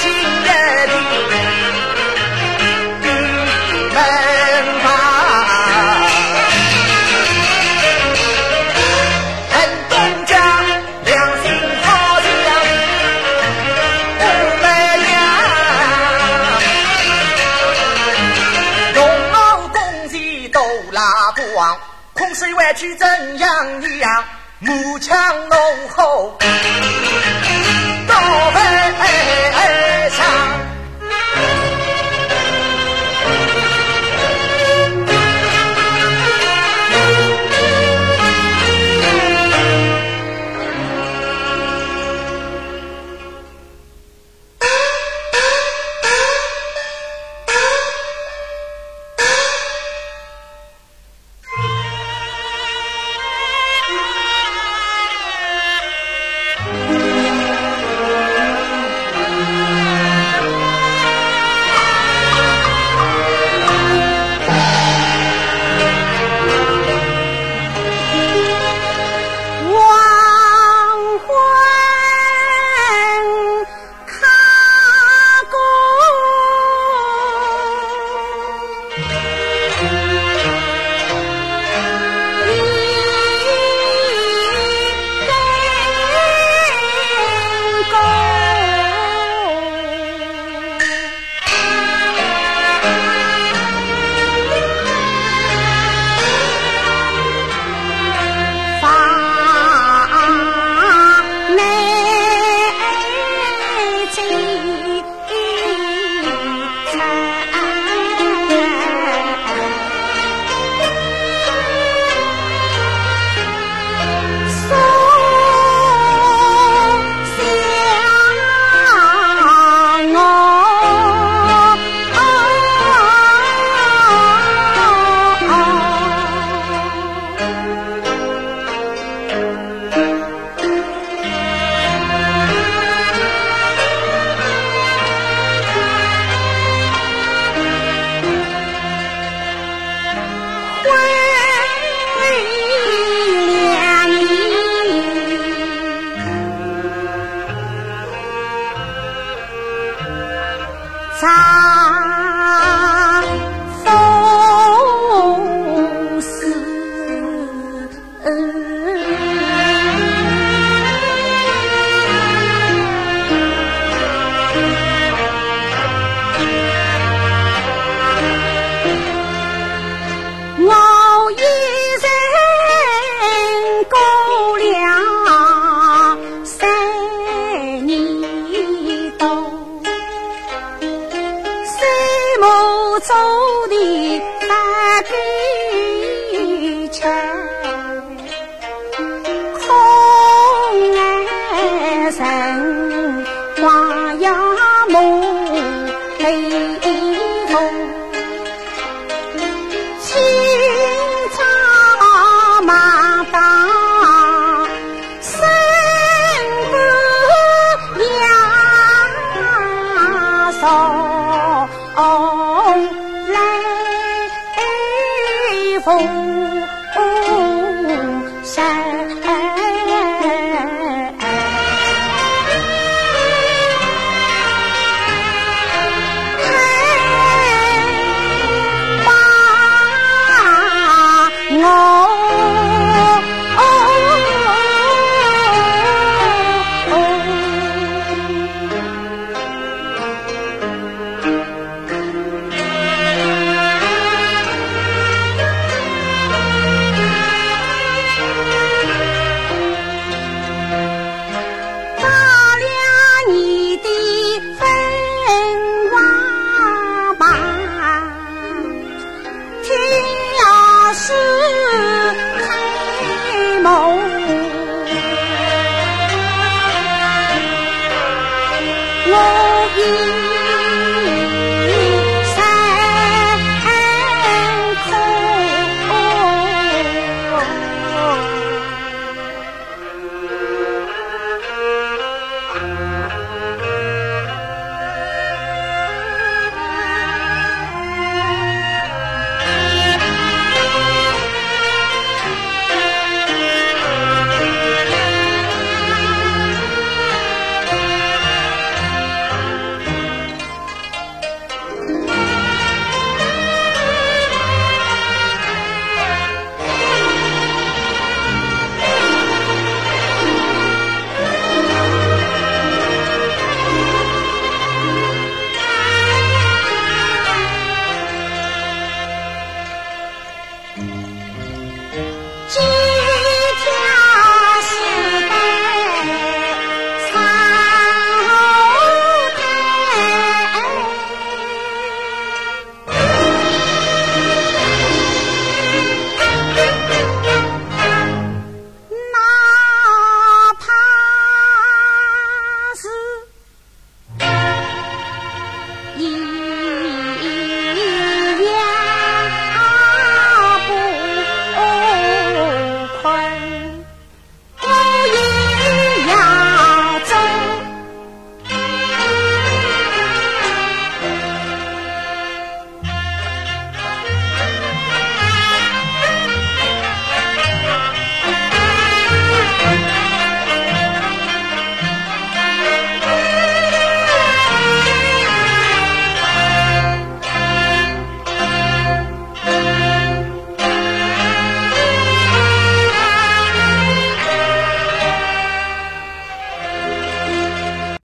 今夜的门们东家良心呀白都拉不空手去怎样呀幕墙弄杀。是。love you.